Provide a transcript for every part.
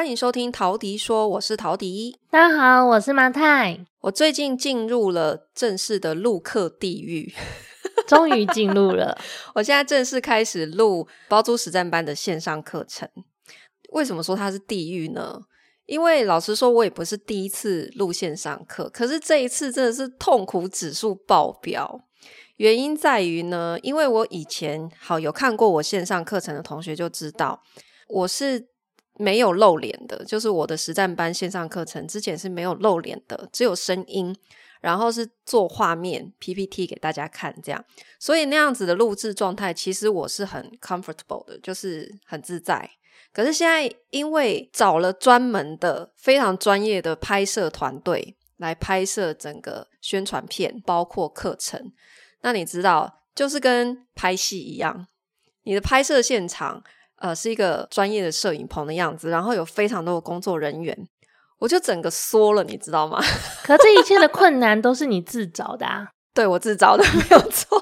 欢迎收听陶迪说，我是陶迪。大家好，我是马太。我最近进入了正式的录课地狱，终于进入了。我现在正式开始录包租实战班的线上课程。为什么说它是地狱呢？因为老实说，我也不是第一次录线上课，可是这一次真的是痛苦指数爆表。原因在于呢，因为我以前好有看过我线上课程的同学就知道，我是。没有露脸的，就是我的实战班线上课程之前是没有露脸的，只有声音，然后是做画面 PPT 给大家看这样，所以那样子的录制状态，其实我是很 comfortable 的，就是很自在。可是现在因为找了专门的非常专业的拍摄团队来拍摄整个宣传片，包括课程，那你知道，就是跟拍戏一样，你的拍摄现场。呃，是一个专业的摄影棚的样子，然后有非常多的工作人员，我就整个缩了，你知道吗？可这一切的困难都是你自找的啊？对，我自找的，没有错。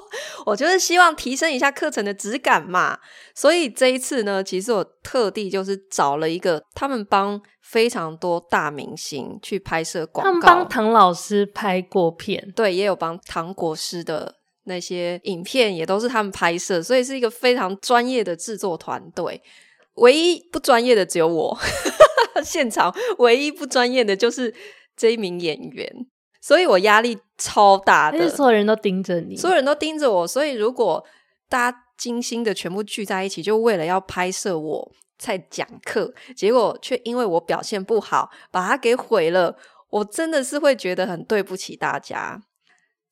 我就是希望提升一下课程的质感嘛，所以这一次呢，其实我特地就是找了一个他们帮非常多大明星去拍摄广告，他们帮唐老师拍过片，对，也有帮唐国师的。那些影片也都是他们拍摄，所以是一个非常专业的制作团队。唯一不专业的只有我，现场唯一不专业的就是这一名演员，所以我压力超大的。所有人都盯着你，所有人都盯着我，所以如果大家精心的全部聚在一起，就为了要拍摄我在讲课，结果却因为我表现不好，把它给毁了，我真的是会觉得很对不起大家。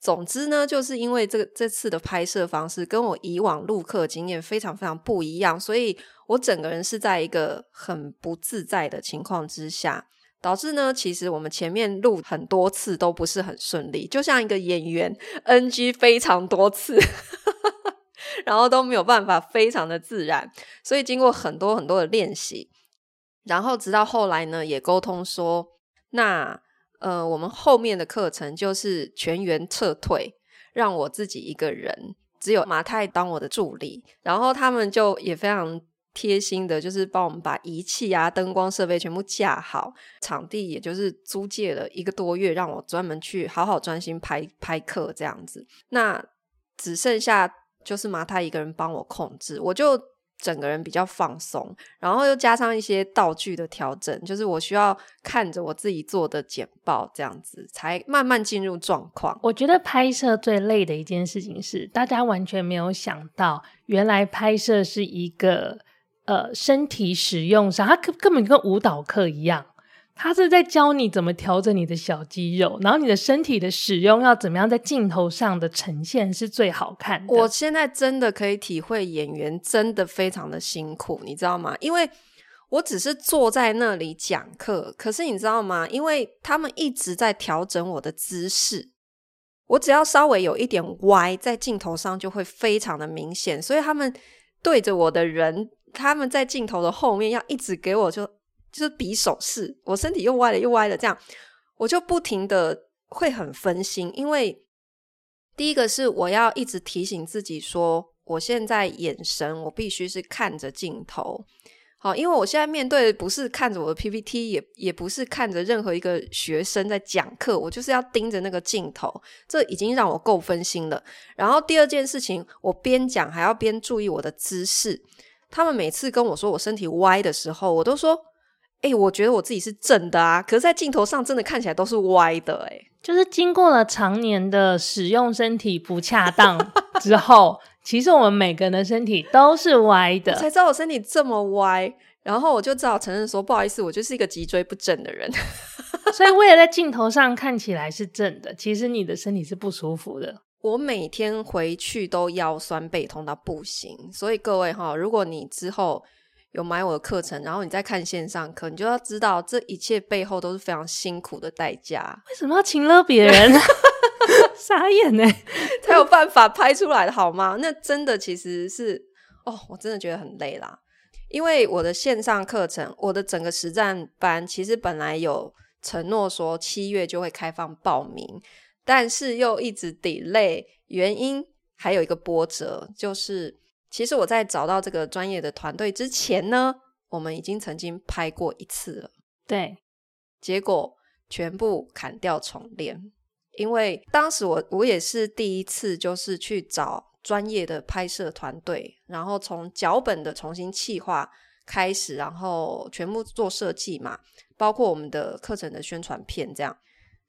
总之呢，就是因为这个这次的拍摄方式跟我以往录课经验非常非常不一样，所以我整个人是在一个很不自在的情况之下，导致呢，其实我们前面录很多次都不是很顺利，就像一个演员 NG 非常多次，然后都没有办法非常的自然，所以经过很多很多的练习，然后直到后来呢，也沟通说那。呃，我们后面的课程就是全员撤退，让我自己一个人，只有马太当我的助理。然后他们就也非常贴心的，就是帮我们把仪器啊、灯光设备全部架好，场地也就是租借了一个多月，让我专门去好好专心拍拍课这样子。那只剩下就是马太一个人帮我控制，我就。整个人比较放松，然后又加上一些道具的调整，就是我需要看着我自己做的简报，这样子才慢慢进入状况。我觉得拍摄最累的一件事情是，大家完全没有想到，原来拍摄是一个呃身体使用上，它根根本跟舞蹈课一样。他是在教你怎么调整你的小肌肉，然后你的身体的使用要怎么样在镜头上的呈现是最好看。我现在真的可以体会演员真的非常的辛苦，你知道吗？因为我只是坐在那里讲课，可是你知道吗？因为他们一直在调整我的姿势，我只要稍微有一点歪，在镜头上就会非常的明显，所以他们对着我的人，他们在镜头的后面要一直给我就。就是比手势，我身体又歪了又歪了，这样我就不停的会很分心。因为第一个是我要一直提醒自己说，我现在眼神我必须是看着镜头。好，因为我现在面对的不是看着我的 PPT，也也不是看着任何一个学生在讲课，我就是要盯着那个镜头，这已经让我够分心了。然后第二件事情，我边讲还要边注意我的姿势。他们每次跟我说我身体歪的时候，我都说。哎、欸，我觉得我自己是正的啊，可是在镜头上真的看起来都是歪的、欸。哎，就是经过了常年的使用身体不恰当 之后，其实我们每个人的身体都是歪的。才知道我身体这么歪，然后我就只好承认说不好意思，我就是一个脊椎不正的人。所以为了在镜头上看起来是正的，其实你的身体是不舒服的。我每天回去都腰酸背痛到不行，所以各位哈，如果你之后。有买我的课程，然后你再看线上课，你就要知道这一切背后都是非常辛苦的代价。为什么要情勒别人？傻眼呢？才有办法拍出来的好吗？那真的其实是哦，我真的觉得很累啦。因为我的线上课程，我的整个实战班，其实本来有承诺说七月就会开放报名，但是又一直 delay，原因还有一个波折，就是。其实我在找到这个专业的团队之前呢，我们已经曾经拍过一次了，对，结果全部砍掉重练，因为当时我我也是第一次，就是去找专业的拍摄团队，然后从脚本的重新企划开始，然后全部做设计嘛，包括我们的课程的宣传片这样。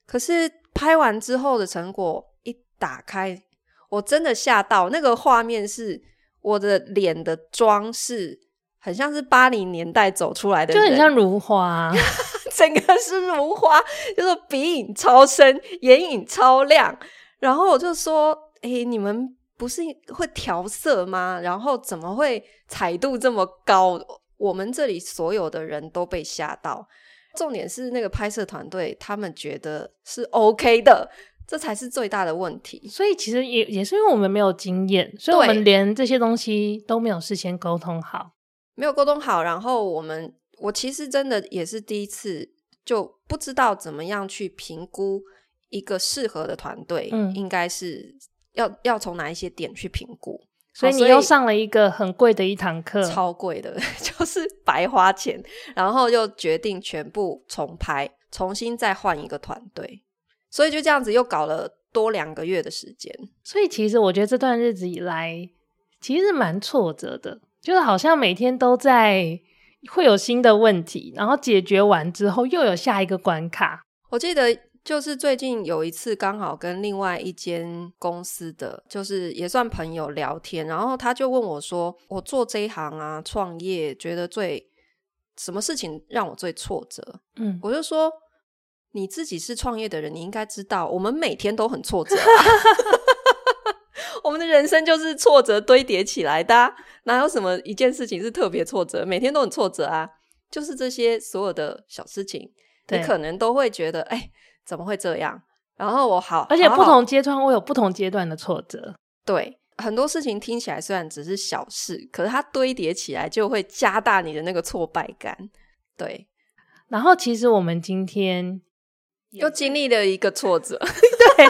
可是拍完之后的成果一打开，我真的吓到，那个画面是我的脸的妆是。很像是八零年代走出来的，就很像如花，整个是如花，就是鼻影超深，眼影超亮。然后我就说：“诶、欸，你们不是会调色吗？然后怎么会彩度这么高？”我们这里所有的人都被吓到。重点是那个拍摄团队，他们觉得是 OK 的，这才是最大的问题。所以其实也也是因为我们没有经验，所以我们连这些东西都没有事先沟通好。没有沟通好，然后我们我其实真的也是第一次，就不知道怎么样去评估一个适合的团队，嗯，应该是要要从哪一些点去评估。所以你又上了一个很贵的一堂课，超贵的，就是白花钱，然后又决定全部重拍，重新再换一个团队，所以就这样子又搞了多两个月的时间。所以其实我觉得这段日子以来，其实蛮挫折的。就是好像每天都在会有新的问题，然后解决完之后又有下一个关卡。我记得就是最近有一次刚好跟另外一间公司的，就是也算朋友聊天，然后他就问我说：“我做这一行啊，创业，觉得最什么事情让我最挫折？”嗯，我就说：“你自己是创业的人，你应该知道，我们每天都很挫折啊。”我们的人生就是挫折堆叠起来的啊，哪有什么一件事情是特别挫折？每天都很挫折啊，就是这些所有的小事情，你可能都会觉得，哎，怎么会这样？然后我好，而且不同阶段会有不同阶段的挫折。对，很多事情听起来虽然只是小事，可是它堆叠起来就会加大你的那个挫败感。对，然后其实我们今天。又经历了一个挫折，对，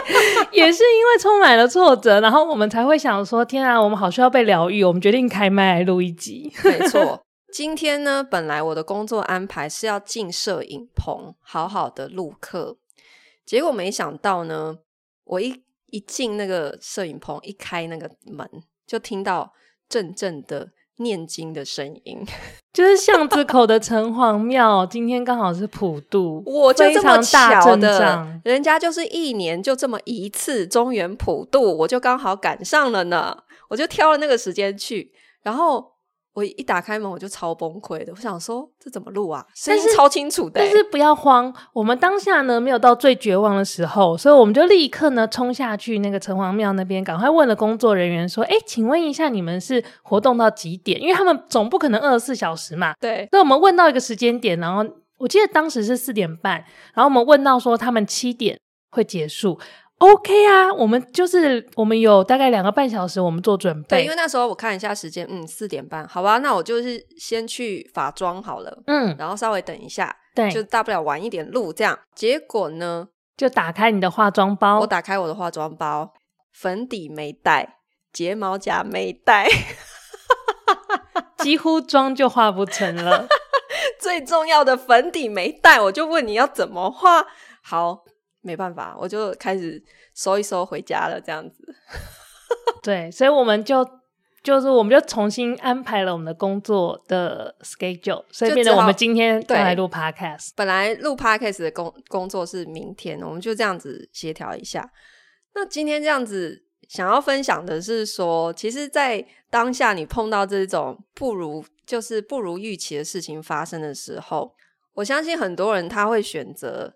也是因为充满了挫折，然后我们才会想说：天啊，我们好需要被疗愈。我们决定开麦来录一集。没错，今天呢，本来我的工作安排是要进摄影棚，好好的录课，结果没想到呢，我一一进那个摄影棚，一开那个门，就听到阵阵的。念经的声音，就是巷子口的城隍庙。今天刚好是普渡，我就这么巧的，人家就是一年就这么一次中原普渡，我就刚好赶上了呢，我就挑了那个时间去，然后。我一打开门，我就超崩溃的。我想说，这怎么录啊？声音超清楚的。但是不要慌，我们当下呢没有到最绝望的时候，所以我们就立刻呢冲下去那个城隍庙那边，赶快问了工作人员说：“哎，请问一下，你们是活动到几点？因为他们总不可能二十四小时嘛。”对。所以我们问到一个时间点，然后我记得当时是四点半，然后我们问到说他们七点会结束。OK 啊，我们就是我们有大概两个半小时，我们做准备。对，因为那时候我看一下时间，嗯，四点半，好吧，那我就是先去化妆好了，嗯，然后稍微等一下，对，就大不了晚一点录这样。结果呢，就打开你的化妆包，我打开我的化妆包，粉底没带，睫毛夹没带，几乎妆就化不成了。最重要的粉底没带，我就问你要怎么画？好。没办法，我就开始收一收回家了，这样子。对，所以我们就就是我们就重新安排了我们的工作的 schedule，所以变成我们今天再来录 podcast。本来录 podcast 的工工作是明天，我们就这样子协调一下。那今天这样子想要分享的是说，其实，在当下你碰到这种不如就是不如预期的事情发生的时候，我相信很多人他会选择。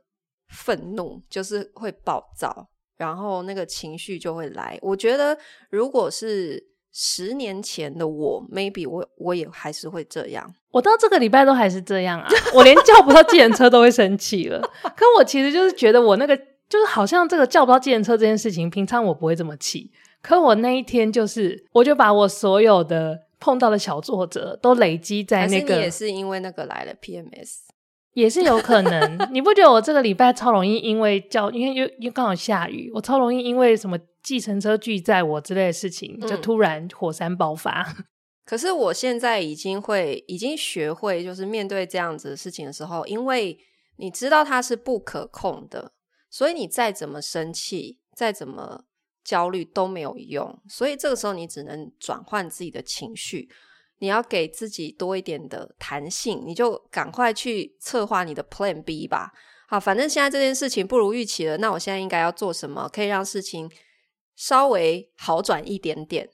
愤怒就是会暴躁，然后那个情绪就会来。我觉得，如果是十年前的我，maybe 我我也还是会这样。我到这个礼拜都还是这样啊，我连叫不到计程车都会生气了。可我其实就是觉得，我那个就是好像这个叫不到计程车这件事情，平常我不会这么气。可我那一天就是，我就把我所有的碰到的小作者都累积在那个。也是因为那个来了 PMS。也是有可能，你不觉得我这个礼拜超容易因为叫，因为又又刚好下雨，我超容易因为什么计程车拒载我之类的事情，就突然火山爆发。可是我现在已经会，已经学会，就是面对这样子的事情的时候，因为你知道它是不可控的，所以你再怎么生气，再怎么焦虑都没有用。所以这个时候你只能转换自己的情绪，你要给自己多一点的弹性，你就赶快去策划你的 Plan B 吧。好，反正现在这件事情不如预期了，那我现在应该要做什么，可以让事情稍微好转一点点？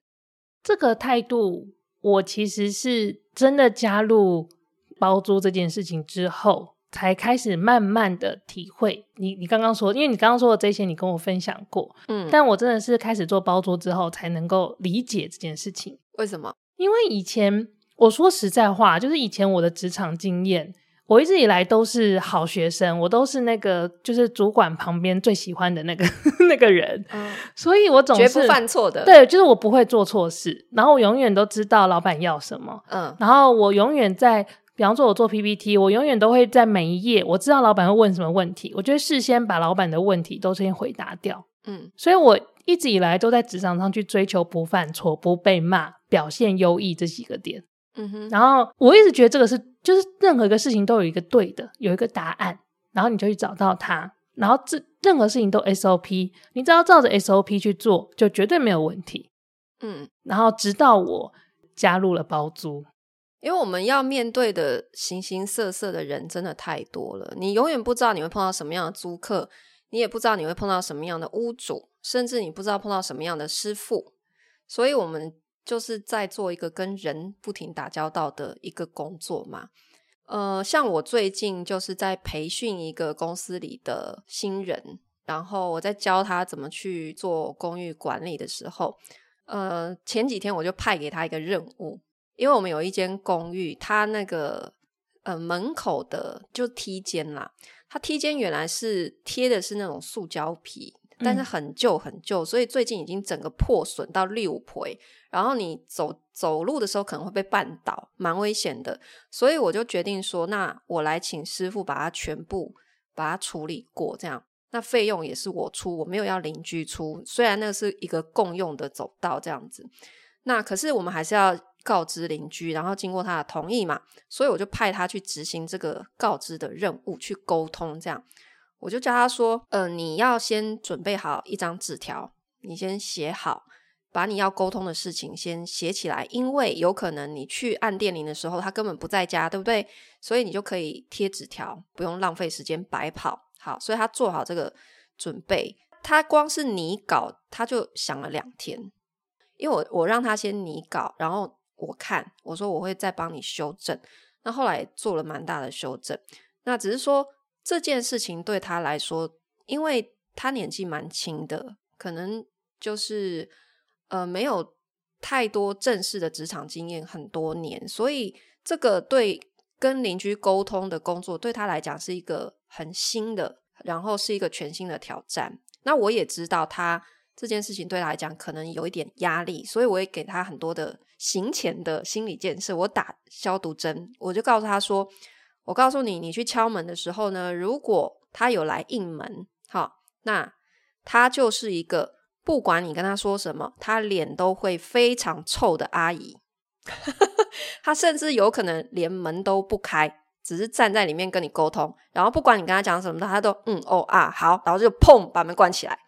这个态度。我其实是真的加入包租这件事情之后，才开始慢慢的体会你。你刚刚说，因为你刚刚说的这些，你跟我分享过，嗯，但我真的是开始做包租之后，才能够理解这件事情。为什么？因为以前我说实在话，就是以前我的职场经验。我一直以来都是好学生，我都是那个就是主管旁边最喜欢的那个 那个人，嗯，所以我总是绝不犯错的。对，就是我不会做错事，然后我永远都知道老板要什么，嗯，然后我永远在，比方说我做 PPT，我永远都会在每一页，我知道老板会问什么问题，我就会事先把老板的问题都先回答掉，嗯，所以我一直以来都在职场上去追求不犯错、不被骂、表现优异这几个点。嗯哼，然后我一直觉得这个是，就是任何一个事情都有一个对的，有一个答案，然后你就去找到它，然后这任何事情都 SOP，你只要照着 SOP 去做，就绝对没有问题。嗯，然后直到我加入了包租，因为我们要面对的形形色色的人真的太多了，你永远不知道你会碰到什么样的租客，你也不知道你会碰到什么样的屋主，甚至你不知道碰到什么样的师傅，所以我们。就是在做一个跟人不停打交道的一个工作嘛，呃，像我最近就是在培训一个公司里的新人，然后我在教他怎么去做公寓管理的时候，呃，前几天我就派给他一个任务，因为我们有一间公寓，他那个呃门口的就梯间啦，他梯间原来是贴的是那种塑胶皮。但是很旧很旧，所以最近已经整个破损到六倍，然后你走走路的时候可能会被绊倒，蛮危险的。所以我就决定说，那我来请师傅把它全部把它处理过，这样那费用也是我出，我没有要邻居出。虽然那是一个共用的走道这样子，那可是我们还是要告知邻居，然后经过他的同意嘛，所以我就派他去执行这个告知的任务，去沟通这样。我就叫他说：“呃，你要先准备好一张纸条，你先写好，把你要沟通的事情先写起来，因为有可能你去按电铃的时候，他根本不在家，对不对？所以你就可以贴纸条，不用浪费时间白跑。好，所以他做好这个准备，他光是拟稿，他就想了两天，因为我我让他先拟稿，然后我看，我说我会再帮你修正，那后来做了蛮大的修正，那只是说。”这件事情对他来说，因为他年纪蛮轻的，可能就是呃没有太多正式的职场经验很多年，所以这个对跟邻居沟通的工作对他来讲是一个很新的，然后是一个全新的挑战。那我也知道他这件事情对他来讲可能有一点压力，所以我也给他很多的行前的心理建设。我打消毒针，我就告诉他说。我告诉你，你去敲门的时候呢，如果他有来应门，好，那他就是一个不管你跟他说什么，他脸都会非常臭的阿姨。他甚至有可能连门都不开，只是站在里面跟你沟通，然后不管你跟他讲什么，他都嗯哦啊好，然后就砰把门关起来。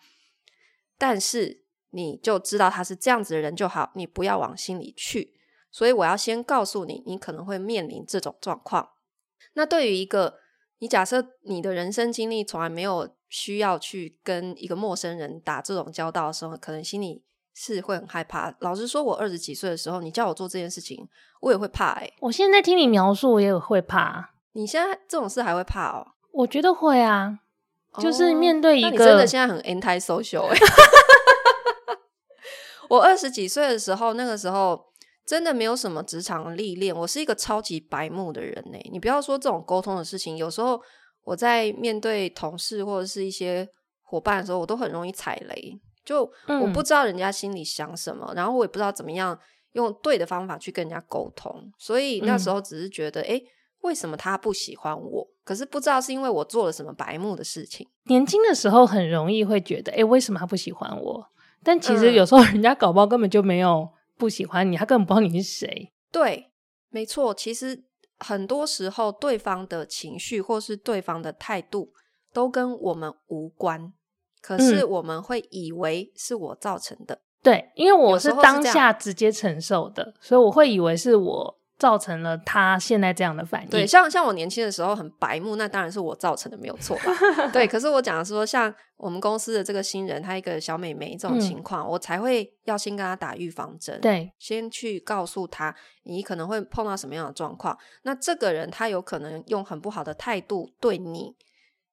但是你就知道他是这样子的人就好，你不要往心里去。所以我要先告诉你，你可能会面临这种状况。那对于一个你假设你的人生经历从来没有需要去跟一个陌生人打这种交道的时候，可能心里是会很害怕。老实说，我二十几岁的时候，你叫我做这件事情，我也会怕欸。我现在听你描述，我也会怕。你现在这种事还会怕哦？我觉得会啊，就是面对一个，真的现在很 anti social 欸。我二十几岁的时候，那个时候。真的没有什么职场历练，我是一个超级白目的人呢。你不要说这种沟通的事情，有时候我在面对同事或者是一些伙伴的时候，我都很容易踩雷。就我不知道人家心里想什么，嗯、然后我也不知道怎么样用对的方法去跟人家沟通。所以那时候只是觉得，哎、嗯，为什么他不喜欢我？可是不知道是因为我做了什么白目的事情。年轻的时候很容易会觉得，哎，为什么他不喜欢我？但其实有时候人家搞不好根本就没有。不喜欢你，他根本不知道你是谁。对，没错。其实很多时候，对方的情绪或是对方的态度都跟我们无关，可是我们会以为是我造成的。嗯、对，因为我是当下直接承受的，所以我会以为是我。造成了他现在这样的反应。对，像像我年轻的时候很白目，那当然是我造成的，没有错吧？对，可是我讲说，像我们公司的这个新人，他一个小美眉这种情况，嗯、我才会要先跟他打预防针，对，先去告诉他你可能会碰到什么样的状况。那这个人他有可能用很不好的态度对你，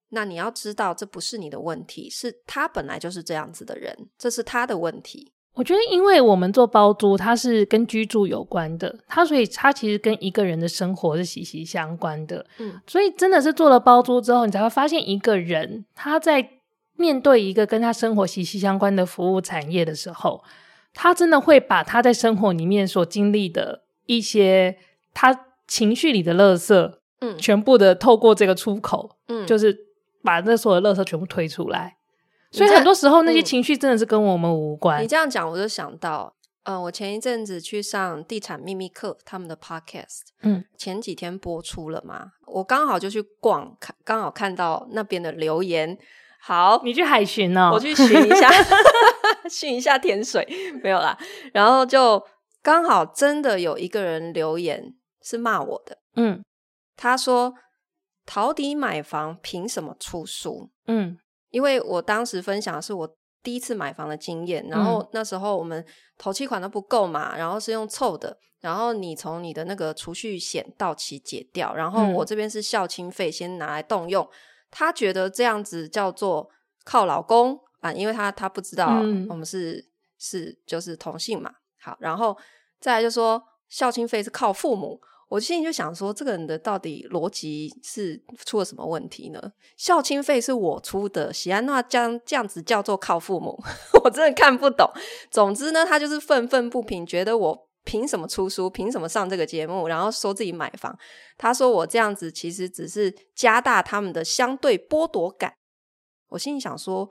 那你要知道这不是你的问题，是他本来就是这样子的人，这是他的问题。我觉得，因为我们做包租，它是跟居住有关的，它所以它其实跟一个人的生活是息息相关的。嗯，所以真的是做了包租之后，你才会发现一个人他在面对一个跟他生活息息相关的服务产业的时候，他真的会把他在生活里面所经历的一些他情绪里的垃圾，嗯，全部的透过这个出口，嗯，就是把那所有的垃圾全部推出来。所以很多时候那些情绪真的是跟我们无关。嗯、你这样讲，我就想到，嗯、呃，我前一阵子去上地产秘密课他们的 podcast，嗯，前几天播出了嘛，我刚好就去逛，看刚好看到那边的留言。好，你去海巡哦，我去巡一下，巡一下甜水，没有啦。然后就刚好真的有一个人留言是骂我的，嗯，他说陶迪买房凭什么出书？嗯。因为我当时分享的是我第一次买房的经验，然后那时候我们头期款都不够嘛，然后是用凑的，然后你从你的那个储蓄险到期解掉，然后我这边是孝亲费先拿来动用，他觉得这样子叫做靠老公啊，因为他他不知道我们是是就是同性嘛，好，然后再来就说孝亲费是靠父母。我心里就想说，这个人的到底逻辑是出了什么问题呢？孝亲费是我出的，喜安娜将这样子叫做靠父母，我真的看不懂。总之呢，他就是愤愤不平，觉得我凭什么出书，凭什么上这个节目，然后说自己买房。他说我这样子其实只是加大他们的相对剥夺感。我心里想说，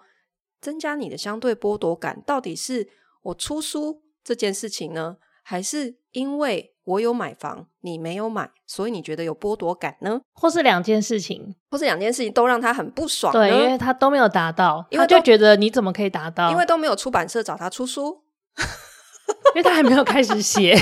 增加你的相对剥夺感，到底是我出书这件事情呢，还是因为？我有买房，你没有买，所以你觉得有剥夺感呢？或是两件事情，或是两件事情都让他很不爽。对，因为他都没有达到，他就觉得你怎么可以达到？因为都没有出版社找他出书，因为他还没有开始写。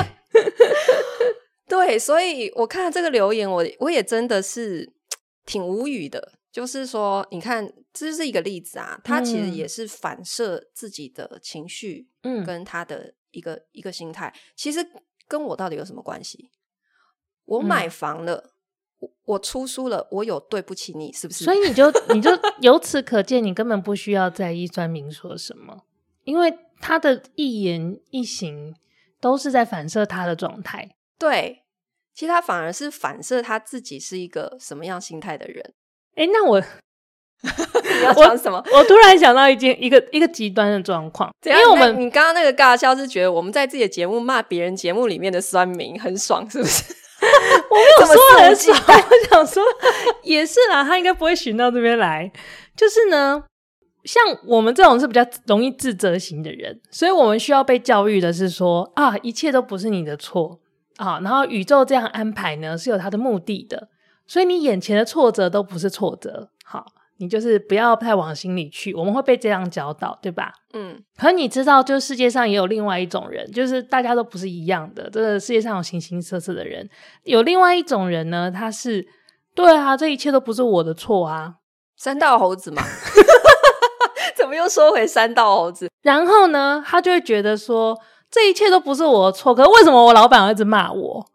对，所以我看到这个留言，我我也真的是 挺无语的。就是说，你看，这是一个例子啊，他其实也是反射自己的情绪，嗯，跟他的一个、嗯、一个心态，其实。跟我到底有什么关系？我买房了，嗯、我出书了，我有对不起你，是不是？所以你就你就由此可见，你根本不需要在意专民说什么，因为他的一言一行都是在反射他的状态。对，其实他反而是反射他自己是一个什么样心态的人。诶，那我。你要讲什么？我，我突然想到一件一个一个极端的状况，因为我们你刚刚那个尬笑是觉得我们在自己的节目骂别人节目里面的酸民很爽，是不是？我没有 说很爽，我想说也是啦，他应该不会寻到这边来。就是呢，像我们这种是比较容易自责型的人，所以我们需要被教育的是说啊，一切都不是你的错啊，然后宇宙这样安排呢是有它的目的的，所以你眼前的挫折都不是挫折，好。你就是不要太往心里去，我们会被这样教导，对吧？嗯。可你知道，就世界上也有另外一种人，就是大家都不是一样的。这个世界上有形形色色的人，有另外一种人呢，他是对啊，这一切都不是我的错啊，三道猴子嘛。怎么又说回三道猴子？然后呢，他就会觉得说，这一切都不是我的错，可是为什么我老板要一直骂我？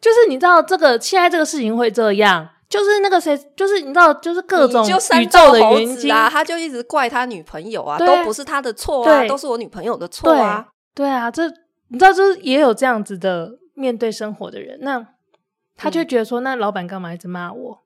就是你知道，这个现在这个事情会这样。就是那个谁，就是你知道，就是各种宇宙的原因啊，他就一直怪他女朋友啊，都不是他的错啊，都是我女朋友的错啊。对啊，这你知道，就是也有这样子的面对生活的人，那他就觉得说，那老板干嘛一直骂我？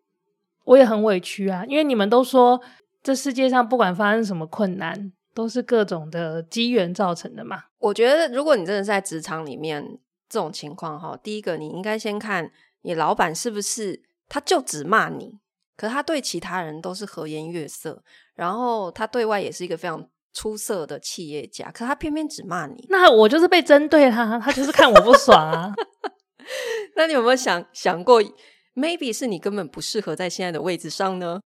我也很委屈啊，因为你们都说这世界上不管发生什么困难，都是各种的机缘造成的嘛。我觉得，如果你真的是在职场里面这种情况哈，第一个你应该先看你老板是不是。他就只骂你，可他对其他人都是和颜悦色，然后他对外也是一个非常出色的企业家，可他偏偏只骂你。那我就是被针对他，他就是看我不爽啊。那你有没有想想过，maybe 是你根本不适合在现在的位置上呢？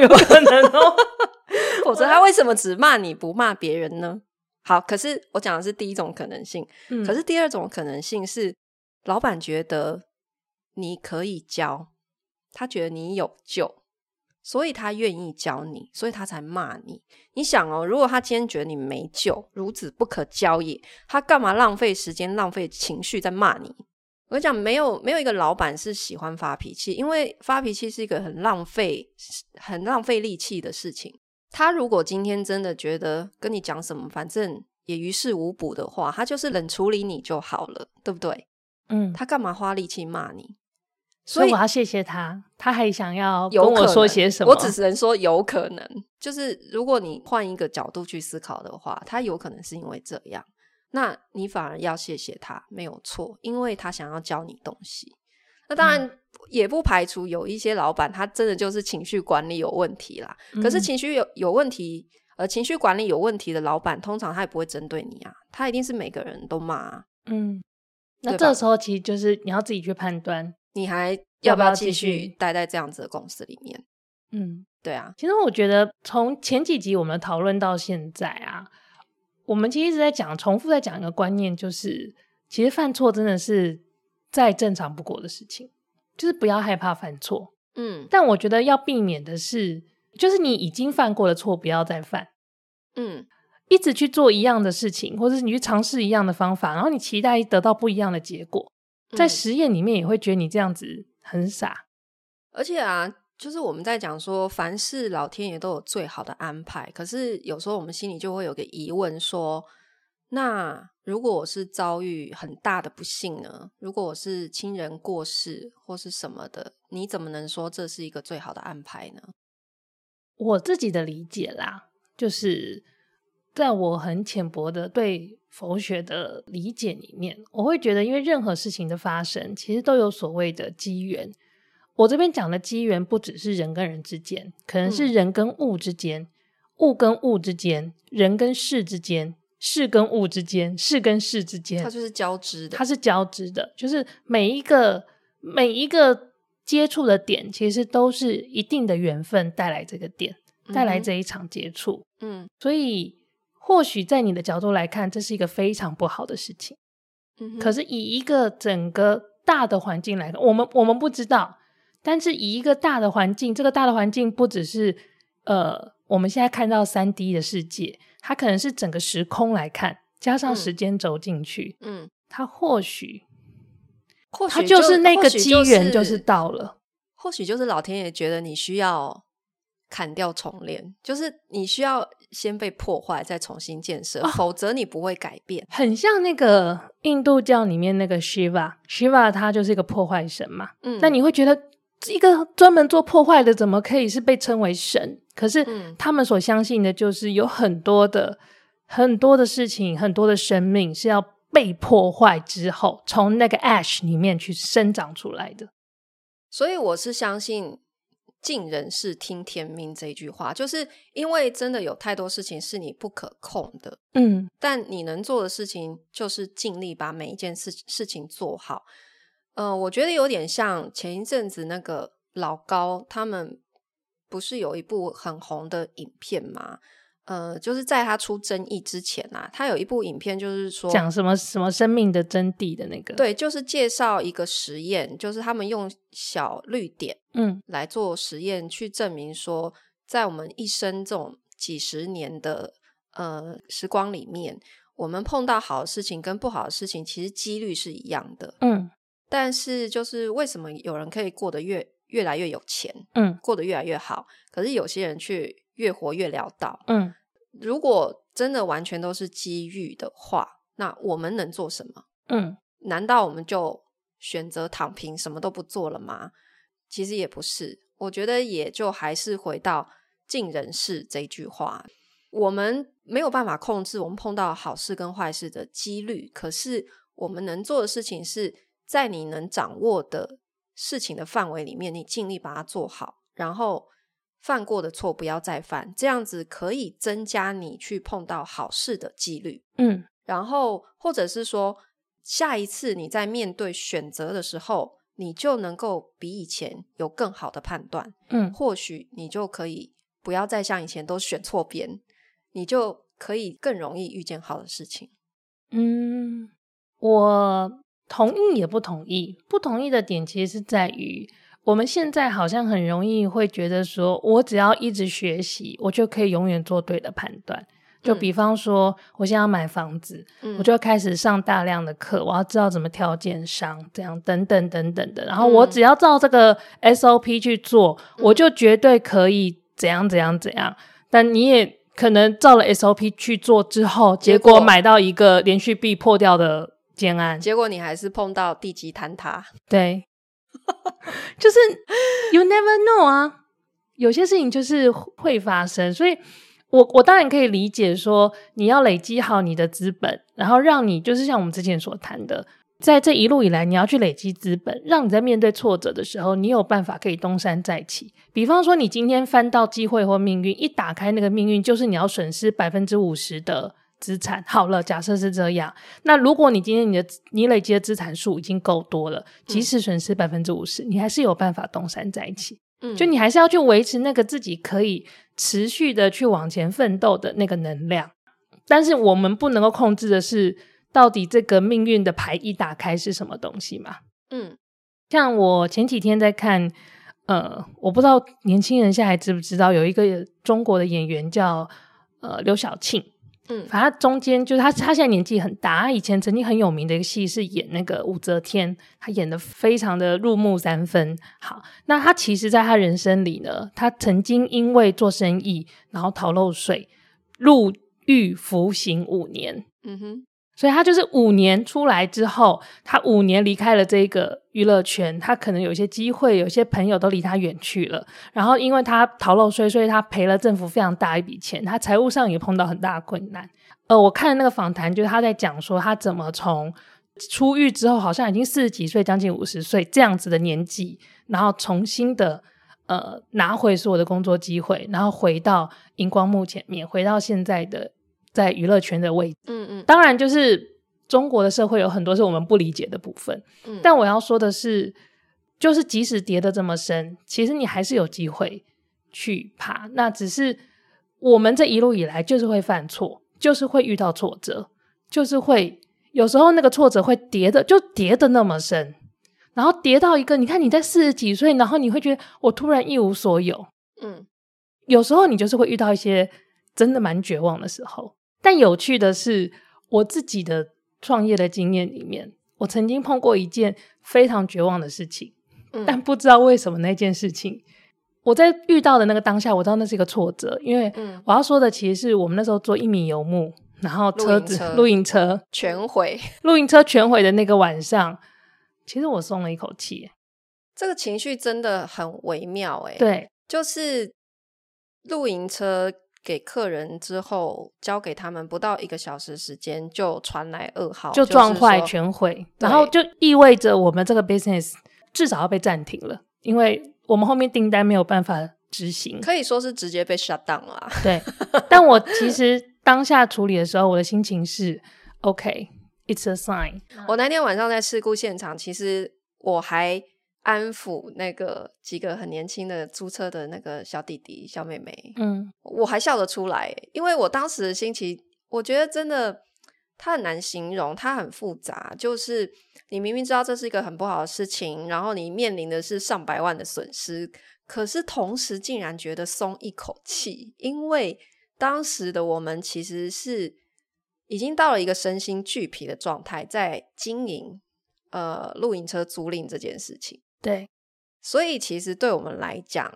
有可能哦。否则他为什么只骂你不骂别人呢？好，可是我讲的是第一种可能性。嗯，可是第二种可能性是，老板觉得你可以教，他觉得你有救，所以他愿意教你，所以他才骂你。你想哦，如果他今天觉得你没救，孺子不可教也，他干嘛浪费时间、浪费情绪在骂你？我讲没有没有一个老板是喜欢发脾气，因为发脾气是一个很浪费、很浪费力气的事情。他如果今天真的觉得跟你讲什么，反正也于事无补的话，他就是冷处理你就好了，对不对？嗯，他干嘛花力气骂你？所以，我要谢谢他，他还想要跟我说些什么？我只能说有可能，就是如果你换一个角度去思考的话，他有可能是因为这样，那你反而要谢谢他，没有错，因为他想要教你东西。那当然。嗯也不排除有一些老板，他真的就是情绪管理有问题啦。嗯、可是情绪有有问题，呃，情绪管理有问题的老板，通常他也不会针对你啊，他一定是每个人都骂啊。嗯，那这时候其实就是你要自己去判断，你还要不要继续待在这样子的公司里面？嗯，对啊。其实我觉得从前几集我们讨论到现在啊，我们其实一直在讲，重复在讲一个观念，就是其实犯错真的是再正常不过的事情。就是不要害怕犯错，嗯，但我觉得要避免的是，就是你已经犯过的错不要再犯，嗯，一直去做一样的事情，或者是你去尝试一样的方法，然后你期待得到不一样的结果，在实验里面也会觉得你这样子很傻。而且啊，就是我们在讲说，凡事老天爷都有最好的安排，可是有时候我们心里就会有个疑问说，那如果我是遭遇很大的不幸呢？如果我是亲人过世或是什么的，你怎么能说这是一个最好的安排呢？我自己的理解啦，就是在我很浅薄的对佛学的理解里面，我会觉得，因为任何事情的发生，其实都有所谓的机缘。我这边讲的机缘，不只是人跟人之间，可能是人跟物之间，嗯、物跟物之间，人跟事之间。事跟物之间，事跟事之间，它就是交织的。它是交织的，就是每一个每一个接触的点，其实都是一定的缘分带来这个点，嗯、带来这一场接触。嗯，所以或许在你的角度来看，这是一个非常不好的事情。嗯，可是以一个整个大的环境来看，我们我们不知道，但是以一个大的环境，这个大的环境不只是呃。我们现在看到三 D 的世界，它可能是整个时空来看，加上时间轴进去，嗯，它或许，或许它就是那个机缘，就是到了，或许就是老天爷觉得你需要砍掉重练，就是你需要先被破坏，再重新建设，哦，否则你不会改变。很像那个印度教里面那个 Shiva，Shiva 他就是一个破坏神嘛，嗯，那你会觉得。一个专门做破坏的，怎么可以是被称为神？可是他们所相信的，就是有很多的、很多的事情，很多的生命是要被破坏之后，从那个 ash 里面去生长出来的。所以我是相信“尽人事，听天命”这一句话，就是因为真的有太多事情是你不可控的，嗯，但你能做的事情就是尽力把每一件事事情做好。呃，我觉得有点像前一阵子那个老高，他们不是有一部很红的影片吗？呃，就是在他出争议之前啊，他有一部影片，就是说讲什么什么生命的真谛的那个，对，就是介绍一个实验，就是他们用小绿点，嗯，来做实验，去证明说，在我们一生这种几十年的呃时光里面，我们碰到好的事情跟不好的事情，其实几率是一样的，嗯。但是，就是为什么有人可以过得越越来越有钱，嗯，过得越来越好，可是有些人却越活越潦倒，嗯。如果真的完全都是机遇的话，那我们能做什么？嗯，难道我们就选择躺平，什么都不做了吗？其实也不是，我觉得也就还是回到尽人事这句话。我们没有办法控制我们碰到好事跟坏事的几率，可是我们能做的事情是。在你能掌握的事情的范围里面，你尽力把它做好，然后犯过的错不要再犯，这样子可以增加你去碰到好事的几率。嗯，然后或者是说，下一次你在面对选择的时候，你就能够比以前有更好的判断。嗯，或许你就可以不要再像以前都选错边，你就可以更容易遇见好的事情。嗯，我同意也不同意。不同意的点其实是在于。我们现在好像很容易会觉得说，我只要一直学习，我就可以永远做对的判断。就比方说，我现在要买房子，嗯、我就要开始上大量的课，我要知道怎么挑建商，这样等等等等的。然后我只要照这个 SOP 去做，嗯、我就绝对可以怎样怎样怎样。但你也可能照了 SOP 去做之后，结果买到一个连续壁破掉的建安，结果你还是碰到地基坍塌。对。就是 you never know 啊，有些事情就是会发生，所以我我当然可以理解说，你要累积好你的资本，然后让你就是像我们之前所谈的，在这一路以来，你要去累积资本，让你在面对挫折的时候，你有办法可以东山再起。比方说，你今天翻到机会或命运，一打开那个命运，就是你要损失百分之五十的。资产好了，假设是这样。那如果你今天你的你累积的资产数已经够多了，即使损失百分之五十，你还是有办法东山再起。嗯，就你还是要去维持那个自己可以持续的去往前奋斗的那个能量。但是我们不能够控制的是，到底这个命运的牌一打开是什么东西嘛？嗯，像我前几天在看，呃，我不知道年轻人现在还知不知道，有一个中国的演员叫呃刘晓庆。嗯，反正中间就是他，他现在年纪很大。他以前曾经很有名的一个戏是演那个武则天，他演的非常的入木三分。好，那他其实在他人生里呢，他曾经因为做生意然后逃漏税，入狱服刑五年。嗯哼。所以他就是五年出来之后，他五年离开了这个娱乐圈，他可能有些机会，有些朋友都离他远去了。然后因为他逃漏税，所以他赔了政府非常大一笔钱，他财务上也碰到很大的困难。呃，我看那个访谈，就是他在讲说他怎么从出狱之后，好像已经四十几岁，将近五十岁这样子的年纪，然后重新的呃拿回所有的工作机会，然后回到荧光幕前面，回到现在的。在娱乐圈的位置，嗯嗯，当然就是中国的社会有很多是我们不理解的部分，嗯，但我要说的是，就是即使跌得这么深，其实你还是有机会去爬。那只是我们这一路以来就是会犯错，就是会遇到挫折，就是会有时候那个挫折会跌的就跌的那么深，然后跌到一个你看你在四十几岁，然后你会觉得我突然一无所有，嗯，有时候你就是会遇到一些真的蛮绝望的时候。但有趣的是，我自己的创业的经验里面，我曾经碰过一件非常绝望的事情，嗯、但不知道为什么那件事情，我在遇到的那个当下，我知道那是一个挫折，因为我要说的其实是我们那时候做一米游牧，然后车子露营车全毁，露营车全毁的那个晚上，其实我松了一口气。这个情绪真的很微妙，哎，对，就是露营车。给客人之后，交给他们不到一个小时时间，就传来噩耗，就撞坏全毁，然后就意味着我们这个 business 至少要被暂停了，因为我们后面订单没有办法执行，可以说是直接被 shut down 了。对，但我其实当下处理的时候，我的心情是 OK，it's a sign。我那天晚上在事故现场，其实我还。安抚那个几个很年轻的租车的那个小弟弟、小妹妹，嗯，我还笑得出来，因为我当时的心情，我觉得真的，它很难形容，它很复杂。就是你明明知道这是一个很不好的事情，然后你面临的是上百万的损失，可是同时竟然觉得松一口气，因为当时的我们其实是已经到了一个身心俱疲的状态，在经营呃露营车租赁这件事情。对，所以其实对我们来讲，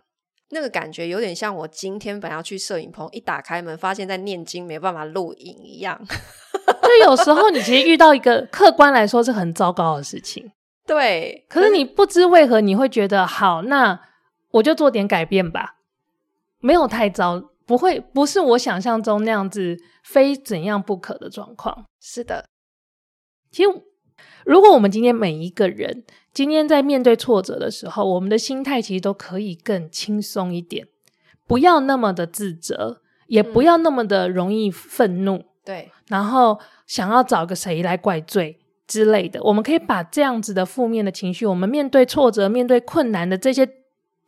那个感觉有点像我今天本来要去摄影棚，一打开门发现在念经，没办法录影一样。就有时候你其实遇到一个客观来说是很糟糕的事情，对。可是你不知为何你会觉得好，那我就做点改变吧，没有太糟，不会不是我想象中那样子非怎样不可的状况。是的，其实。如果我们今天每一个人今天在面对挫折的时候，我们的心态其实都可以更轻松一点，不要那么的自责，也不要那么的容易愤怒，对，然后想要找个谁来怪罪之类的。我们可以把这样子的负面的情绪，我们面对挫折、面对困难的这些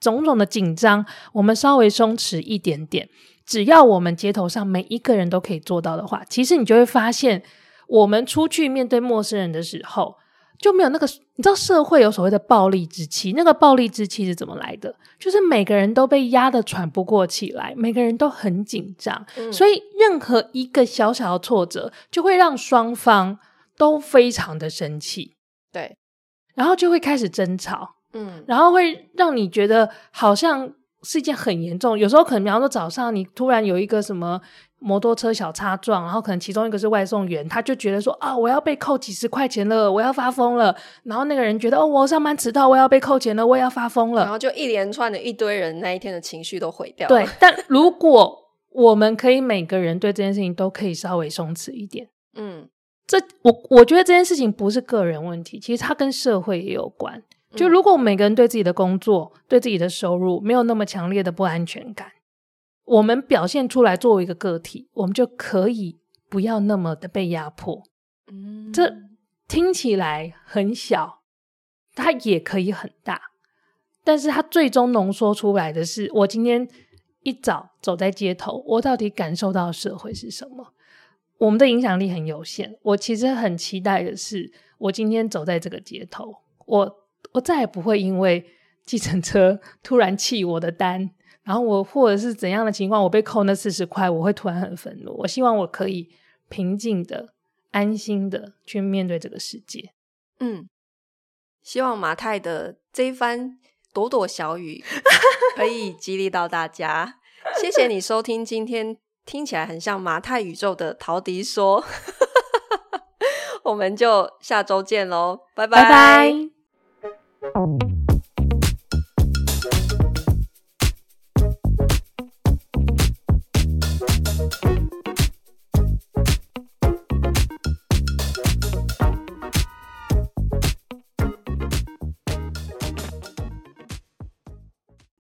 种种的紧张，我们稍微松弛一点点。只要我们街头上每一个人都可以做到的话，其实你就会发现，我们出去面对陌生人的时候，就没有那个，你知道社会有所谓的暴力之气，那个暴力之气是怎么来的？就是每个人都被压得喘不过气来，每个人都很紧张，嗯、所以任何一个小小的挫折，就会让双方都非常的生气，对，然后就会开始争吵，嗯，然后会让你觉得好像是一件很严重，有时候可能比方说早上你突然有一个什么。摩托车小擦撞，然后可能其中一个是外送员，他就觉得说啊，我要被扣几十块钱了，我要发疯了。然后那个人觉得哦，我上班迟到，我要被扣钱了，我也要发疯了。然后就一连串的一堆人那一天的情绪都毁掉了。对，但如果我们可以每个人对这件事情都可以稍微松弛一点，嗯，这我我觉得这件事情不是个人问题，其实它跟社会也有关。就如果每个人对自己的工作、对自己的收入没有那么强烈的不安全感。我们表现出来作为一个个体，我们就可以不要那么的被压迫。嗯，这听起来很小，它也可以很大，但是它最终浓缩出来的是，我今天一早走在街头，我到底感受到社会是什么？我们的影响力很有限。我其实很期待的是，我今天走在这个街头，我我再也不会因为计程车突然弃我的单。然后我或者是怎样的情况，我被扣那四十块，我会突然很愤怒。我希望我可以平静的、安心的去面对这个世界。嗯，希望马太的这一番朵朵小雨 可以激励到大家。谢谢你收听今天听起来很像马太宇宙的陶迪说，我们就下周见喽，拜拜。拜拜。